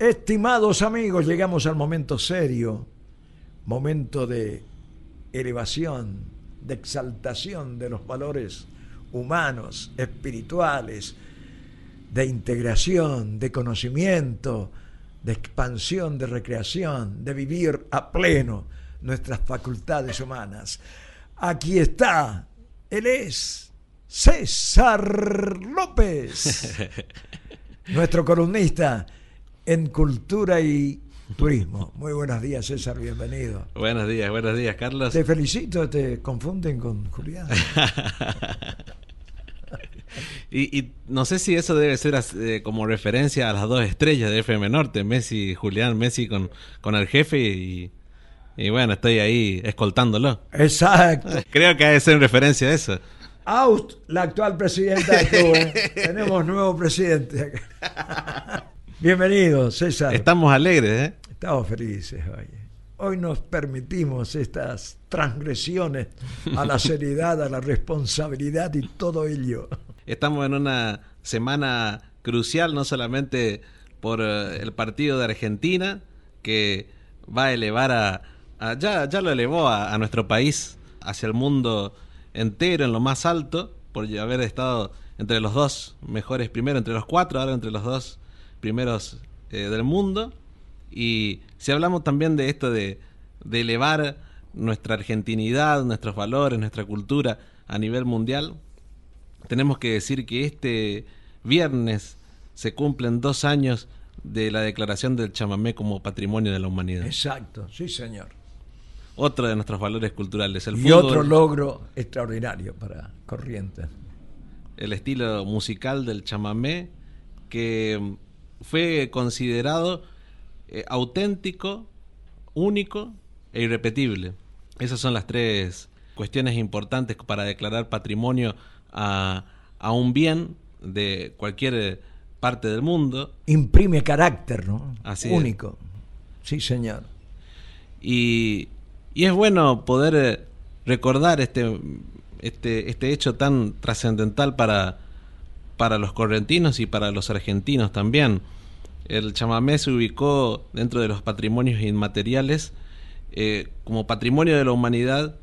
Estimados amigos, llegamos al momento serio, momento de elevación, de exaltación de los valores humanos, espirituales, de integración, de conocimiento, de expansión, de recreación, de vivir a pleno nuestras facultades humanas. Aquí está, él es César López, nuestro columnista en cultura y turismo. Muy buenos días, César, bienvenido. Buenos días, buenos días, Carlos. Te felicito, te confunden con Julián. y, no sé si eso debe ser eh, como referencia a las dos estrellas de FM Norte, Messi, Julián, Messi con, con el jefe y, y bueno, estoy ahí escoltándolo. Exacto. Creo que debe ser en referencia a eso. Aust, la actual presidenta de club. Tenemos nuevo presidente. Bienvenido, César. Estamos alegres, ¿eh? Estamos felices hoy. Hoy nos permitimos estas transgresiones a la seriedad, a la responsabilidad y todo ello. Estamos en una semana crucial, no solamente por eh, el partido de Argentina, que va a elevar a, ya, ya lo elevó a, a, nuestro país hacia el mundo entero, en lo más alto, por haber estado entre los dos mejores primero, entre los cuatro, ahora entre los dos primeros eh, del mundo. Y si hablamos también de esto de, de elevar nuestra argentinidad, nuestros valores, nuestra cultura a nivel mundial, tenemos que decir que este viernes se cumplen dos años de la declaración del chamamé como patrimonio de la humanidad. Exacto, sí señor. Otro de nuestros valores culturales, el y otro logro extraordinario para Corrientes. El estilo musical del chamamé que fue considerado eh, auténtico, único e irrepetible. Esas son las tres cuestiones importantes para declarar patrimonio a, a un bien de cualquier parte del mundo. Imprime carácter, ¿no? Así Único. Sí, señor. Y, y es bueno poder eh, recordar este, este, este hecho tan trascendental para, para los correntinos y para los argentinos también. El chamamé se ubicó dentro de los patrimonios inmateriales eh, como patrimonio de la humanidad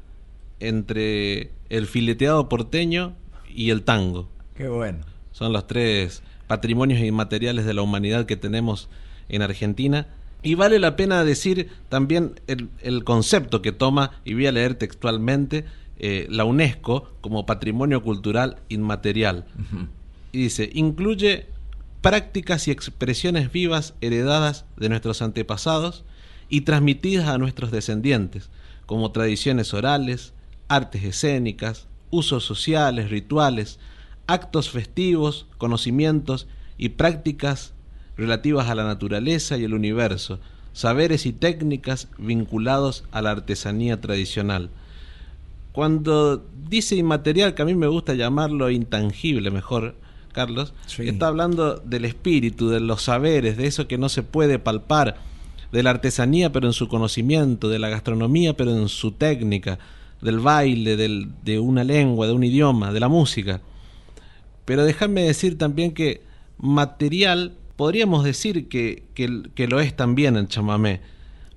entre el fileteado porteño y el tango. Qué bueno. Son los tres patrimonios inmateriales de la humanidad que tenemos en Argentina. Y vale la pena decir también el, concepto que toma, y voy a leer textualmente, eh, la UNESCO como patrimonio cultural inmaterial y dice, incluye prácticas y expresiones vivas heredadas de nuestros antepasados y transmitidas a nuestros descendientes, como tradiciones orales, artes escénicas, usos sociales, rituales, actos festivos, conocimientos y prácticas relativas a la naturaleza y el universo, saberes y técnicas vinculados a la artesanía tradicional. Cuando dice inmaterial, que a mí me gusta llamarlo intangible mejor, Carlos, está hablando del espíritu, de los saberes, de eso que no se puede palpar, de la artesanía pero en su conocimiento, de la gastronomía pero en su técnica, del baile, del, de una lengua, de un idioma, de la música. Pero déjame decir también que material, podríamos decir que, que, que lo es también el chamamé,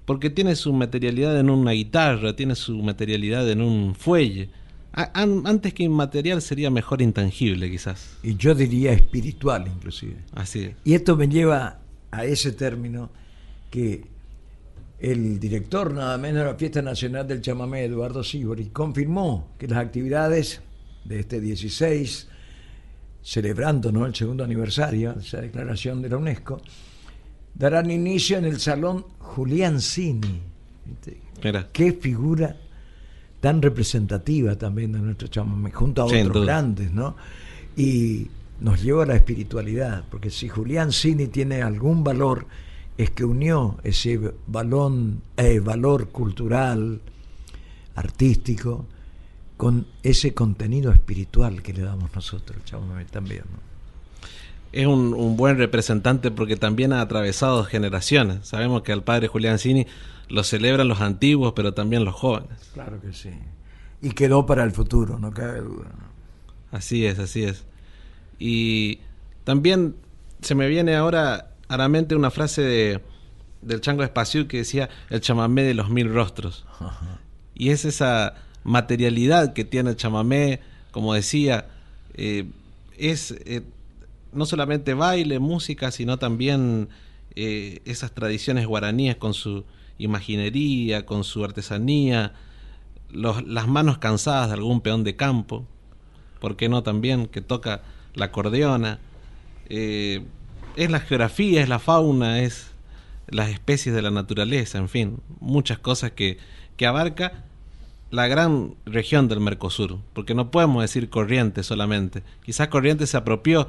porque tiene su materialidad en una guitarra, tiene su materialidad en un fuelle, antes que inmaterial sería mejor intangible quizás. Y yo diría espiritual inclusive. Así Y esto me lleva a ese término que el director nada menos de la Fiesta Nacional del Chamamé, Eduardo Sibori, confirmó que las actividades de este 16, celebrando ¿no? el segundo aniversario de esa declaración de la UNESCO, darán inicio en el Salón Julián Cini. Qué figura tan representativa también de nuestro chamamé, junto a otros grandes, ¿no? Y nos lleva a la espiritualidad, porque si Julián Cini tiene algún valor, es que unió ese balón, eh, valor cultural, artístico, con ese contenido espiritual que le damos nosotros, chamamé también, ¿no? Es un, un, buen representante porque también ha atravesado generaciones. Sabemos que al padre Julián Cini lo celebran los antiguos, pero también los jóvenes. Claro que sí. Y quedó para el futuro, no cabe duda. Así es, así es. Y también se me viene ahora a la mente una frase de, del Chango Espacio que decía el chamamé de los mil rostros. Y es esa materialidad que tiene el chamamé, como decía, eh, es eh, no solamente baile, música, sino también eh, esas tradiciones guaraníes con su imaginería, con su artesanía, las manos cansadas de algún peón de campo, ¿por qué no también? Que toca la acordeona. es la geografía, es la fauna, es las especies de la naturaleza, en fin, muchas cosas que, que abarca la gran región del Mercosur, porque no podemos decir Corrientes solamente. Quizás Corrientes se apropió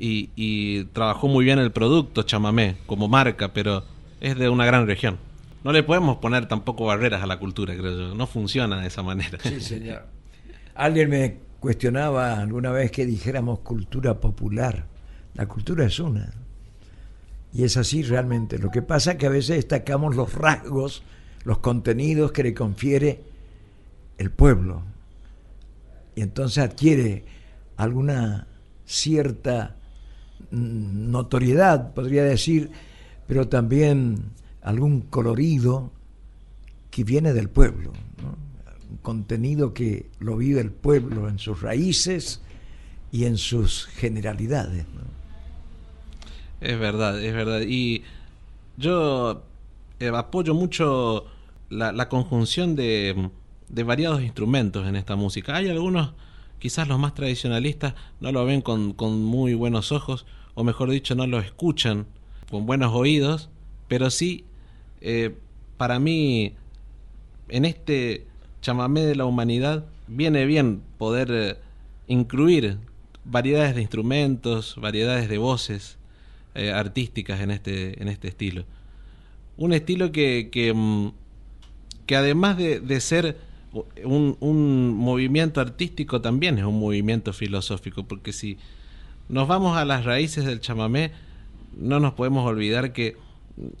y, trabajó muy bien el producto chamamé como marca, pero es de una gran región. No le podemos poner tampoco barreras a la cultura, creo yo. No funciona de esa manera. Sí, señor. Alguien me cuestionaba alguna vez que dijéramos cultura popular. La cultura es una. Y es así realmente. Lo que pasa es que a veces destacamos los rasgos, los contenidos que le confiere el pueblo. Y entonces adquiere alguna cierta notoriedad, podría decir, pero también algún colorido que viene del pueblo, un contenido que lo vive el pueblo en sus raíces y en sus generalidades. Es verdad, es verdad. Y yo eh, apoyo mucho la conjunción de, de variados instrumentos en esta música. Hay algunos, quizás los más tradicionalistas, no lo ven con, con muy buenos ojos, o mejor dicho, no lo escuchan con buenos oídos, pero sí, eh, para mí, en este chamamé de la humanidad, viene bien poder eh, incluir variedades de instrumentos, variedades de voces eh, artísticas en este, en este estilo. Un estilo que, que, mm, que además de, de ser un, un movimiento artístico también es un movimiento filosófico, porque si nos vamos a las raíces del chamamé, no nos podemos olvidar que,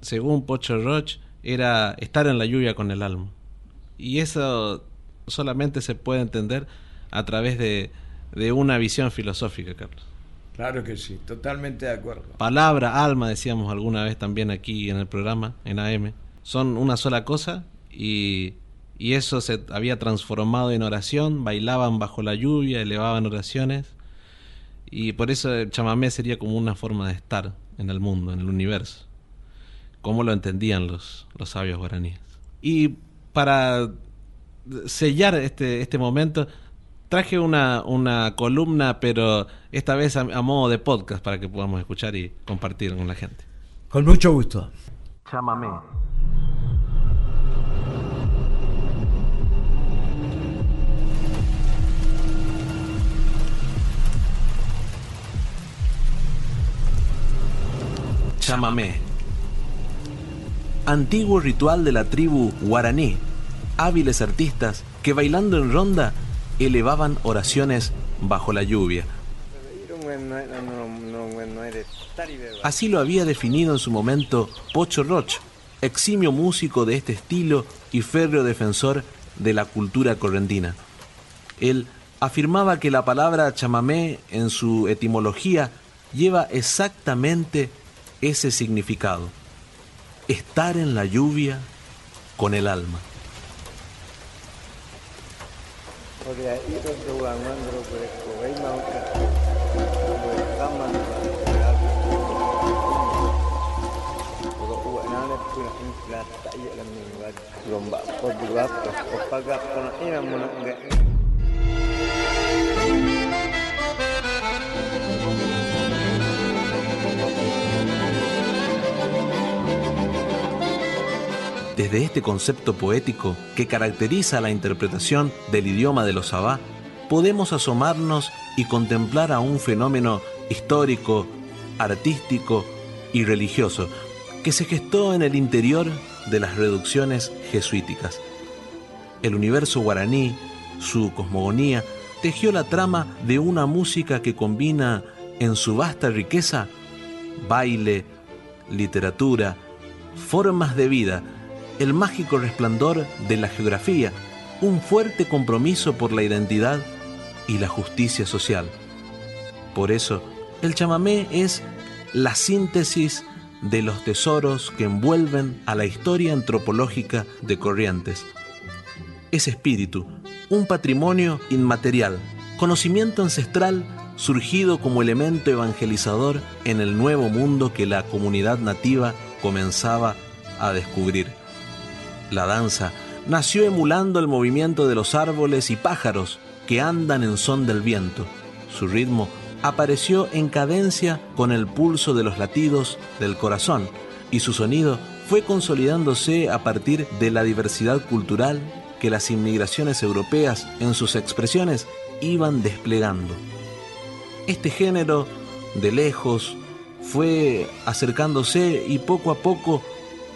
según Pocho Roch, era estar en la lluvia con el alma. Y eso solamente se puede entender a través de, de una visión filosófica, Carlos. Claro que sí, totalmente de acuerdo. Palabra, alma, decíamos alguna vez también aquí en el programa, en AM, son una sola cosa y y eso se había transformado en oración, bailaban bajo la lluvia, elevaban oraciones, y por eso el chamamé sería como una forma de estar en el mundo, en el universo, como lo entendían los, los sabios guaraníes. Y para sellar este, este momento, traje una, una columna, pero esta vez a, a modo de podcast para que podamos escuchar y compartir con la gente. Con mucho gusto. Chamamé chamamé. Antiguo ritual de la tribu guaraní, hábiles artistas que bailando en ronda elevaban oraciones bajo la lluvia. Así lo había definido en su momento Pocho Roch, eximio músico de este estilo y férreo defensor de la cultura correntina. Él afirmaba que la palabra chamamé en su etimología lleva exactamente ese significado, estar en la lluvia con el alma. Desde este concepto poético que caracteriza la interpretación del idioma de los Sabá, podemos asomarnos y contemplar a un fenómeno histórico, artístico y religioso que se gestó en el interior de las reducciones jesuíticas. El universo guaraní, su cosmogonía, tejió la trama de una música que combina en su vasta riqueza baile, literatura, formas de vida, el mágico resplandor de la geografía, un fuerte compromiso por la identidad y la justicia social. Por eso, el chamamé es la síntesis de los tesoros que envuelven a la historia antropológica de Corrientes. Es espíritu, un patrimonio inmaterial, conocimiento ancestral surgido como elemento evangelizador en el nuevo mundo que la comunidad nativa comenzaba a descubrir. La danza nació emulando el movimiento de los árboles y pájaros que andan en son del viento. Su ritmo apareció en cadencia con el pulso de los latidos del corazón y su sonido fue consolidándose a partir de la diversidad cultural que las inmigraciones europeas en sus expresiones iban desplegando. Este género, de lejos, fue acercándose y poco a poco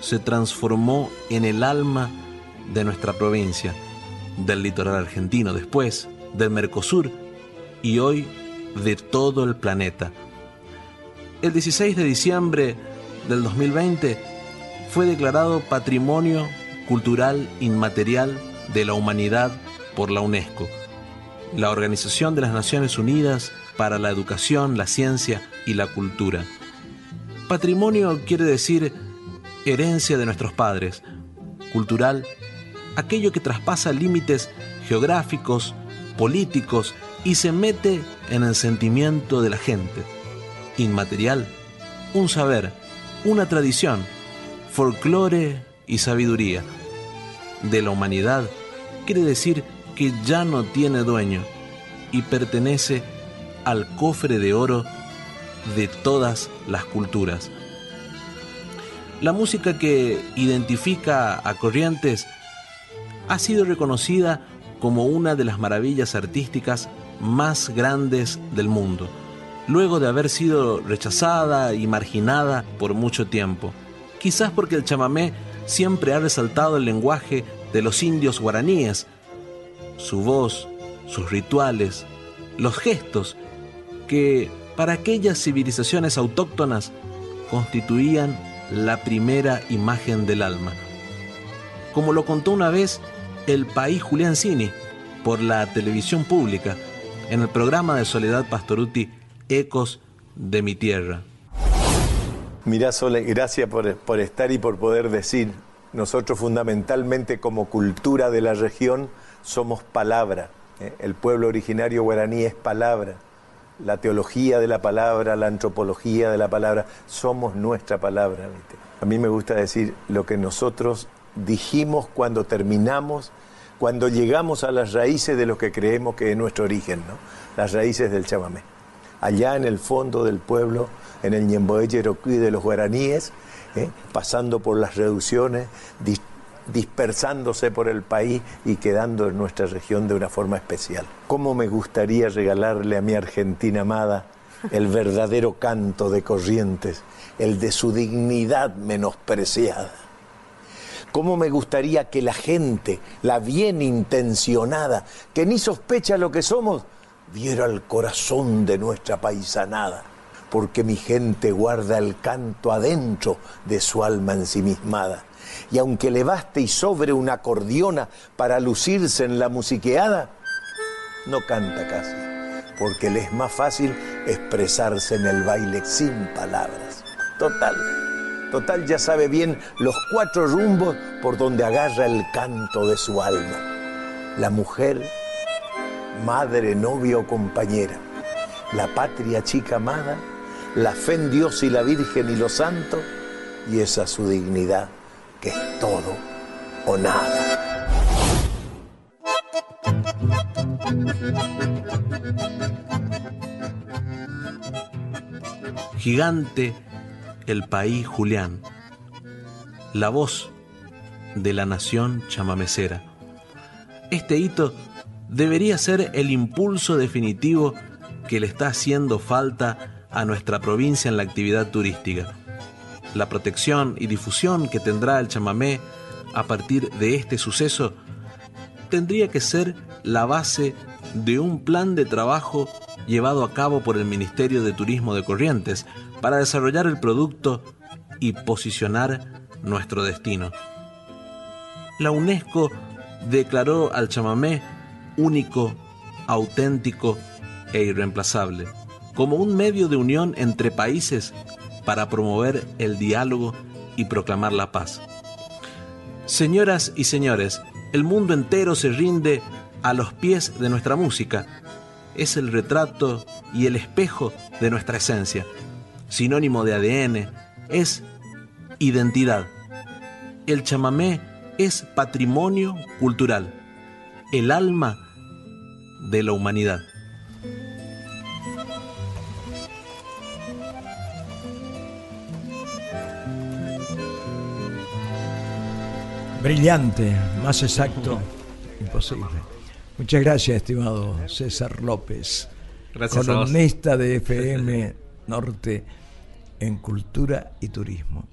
se transformó en el alma de nuestra provincia, del litoral argentino después, del Mercosur y hoy de todo el planeta. El 16 de diciembre del 2020 fue declarado Patrimonio Cultural Inmaterial de la Humanidad por la UNESCO, la Organización de las Naciones Unidas para la Educación, la Ciencia y la Cultura. Patrimonio quiere decir herencia de nuestros padres, cultural, aquello que traspasa límites geográficos, políticos y se mete en el sentimiento de la gente. Inmaterial, un saber, una tradición, folclore y sabiduría. De la humanidad quiere decir que ya no tiene dueño y pertenece al cofre de oro de todas las culturas. La música que identifica a Corrientes ha sido reconocida como una de las maravillas artísticas más grandes del mundo, luego de haber sido rechazada y marginada por mucho tiempo. Quizás porque el chamamé siempre ha resaltado el lenguaje de los indios guaraníes, su voz, sus rituales, los gestos que para aquellas civilizaciones autóctonas constituían la primera imagen del alma. Como lo contó una vez el país Julián Cini por la televisión pública en el programa de Soledad Pastoruti Ecos de mi tierra. Mirá, Sole, gracias por, por estar y por poder decir. Nosotros fundamentalmente como cultura de la región somos palabra. ¿eh? El pueblo originario guaraní es palabra. La teología de la palabra, la antropología de la palabra, somos nuestra palabra. A mí me gusta decir lo que nosotros dijimos cuando terminamos cuando llegamos a las raíces de lo que creemos que es nuestro origen, ¿no? las raíces del chamamé. Allá en el fondo del pueblo, en el Ñemboé Yeroquí de los guaraníes, ¿eh? pasando por las reducciones, dispersándose por el país y quedando en nuestra región de una forma especial. ¿Cómo me gustaría regalarle a mi Argentina amada el verdadero canto de Corrientes, el de su dignidad menospreciada? cómo me gustaría que la gente, la bien intencionada, que ni sospecha lo que somos, viera el corazón de nuestra paisanada, porque mi gente guarda el canto adentro de su alma ensimismada. Y aunque le baste y sobre una acordeona para lucirse en la musiqueada, no canta casi, porque le es más fácil expresarse en el baile sin palabras. Total Total ya sabe bien los cuatro rumbos por donde agarra el canto de su alma. La mujer, madre, novia o compañera. La patria chica amada, la fe en Dios y la Virgen y los santos, y esa su dignidad, que es todo o nada. Gigante el país Julián, la voz de la nación chamamecera. Este hito debería ser el impulso definitivo que le está haciendo falta a nuestra provincia en la actividad turística. La protección y difusión que tendrá el chamamé a partir de este suceso tendría que ser la base de un plan de trabajo llevado a cabo por el Ministerio de Turismo de Corrientes para desarrollar el producto y posicionar nuestro destino. La UNESCO declaró al chamamé único, auténtico e irreemplazable, como un medio de unión entre países para promover el diálogo y proclamar la paz. Señoras y señores, el mundo entero se rinde a los pies de nuestra música. Es el retrato y el espejo de nuestra esencia. Sinónimo de ADN, es identidad. El chamamé es patrimonio cultural, el alma de la humanidad. Brillante, más exacto, imposible. Muchas gracias, estimado César López, Gracias columnista de FM Norte en Cultura y Turismo.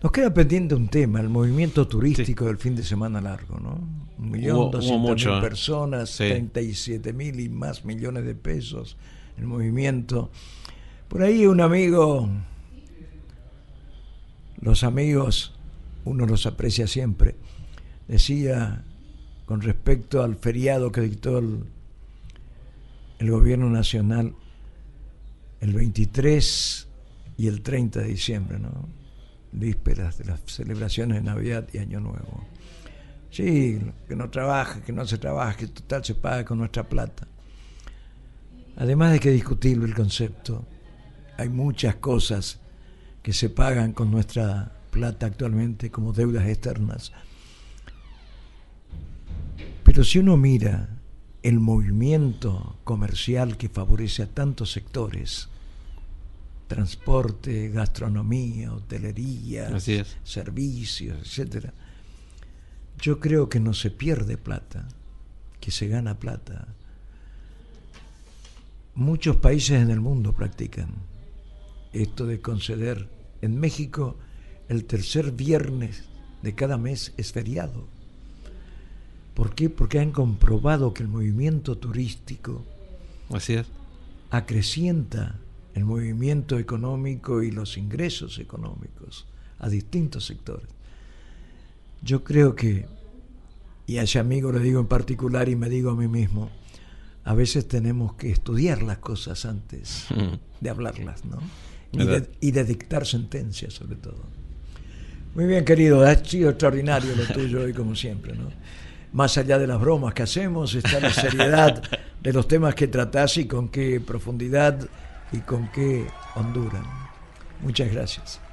Nos queda pendiente un tema, el movimiento turístico del fin de semana largo, ¿no? Un millón doscientas mil ¿eh? personas, Sí. 37 mil y más millones de pesos el movimiento. Por ahí un amigo, los amigos, uno los aprecia siempre, decía con respecto al feriado que dictó el, el gobierno nacional el 23 y el 30 de diciembre, ¿no? vísperas de las celebraciones de Navidad y Año Nuevo. Sí, que no trabaja, que no se trabaja, que total se paga con nuestra plata. Además de que es discutible el concepto, hay muchas cosas que se pagan con nuestra plata actualmente como deudas externas. Pero si uno mira el movimiento comercial que favorece a tantos sectores, transporte, gastronomía, hotelería, servicios, etcétera. Yo creo que no se pierde plata, que se gana plata. Muchos países en el mundo practican esto de conceder. En México, el tercer viernes de cada mes es feriado. ¿Por qué? Porque han comprobado que el movimiento turístico Así es. acrecienta el movimiento económico y los ingresos económicos a distintos sectores. Yo creo que, y a ese amigo le digo en particular y me digo a mí mismo, a veces tenemos que estudiar las cosas antes de hablarlas, ¿no? Y de, ¿Verdad? y de dictar sentencias sobre todo. Muy bien, querido, ha sido extraordinario lo tuyo hoy como siempre, ¿no? Más allá de las bromas que hacemos, está la seriedad de los temas que tratás y con qué profundidad y con qué hondura. Muchas gracias.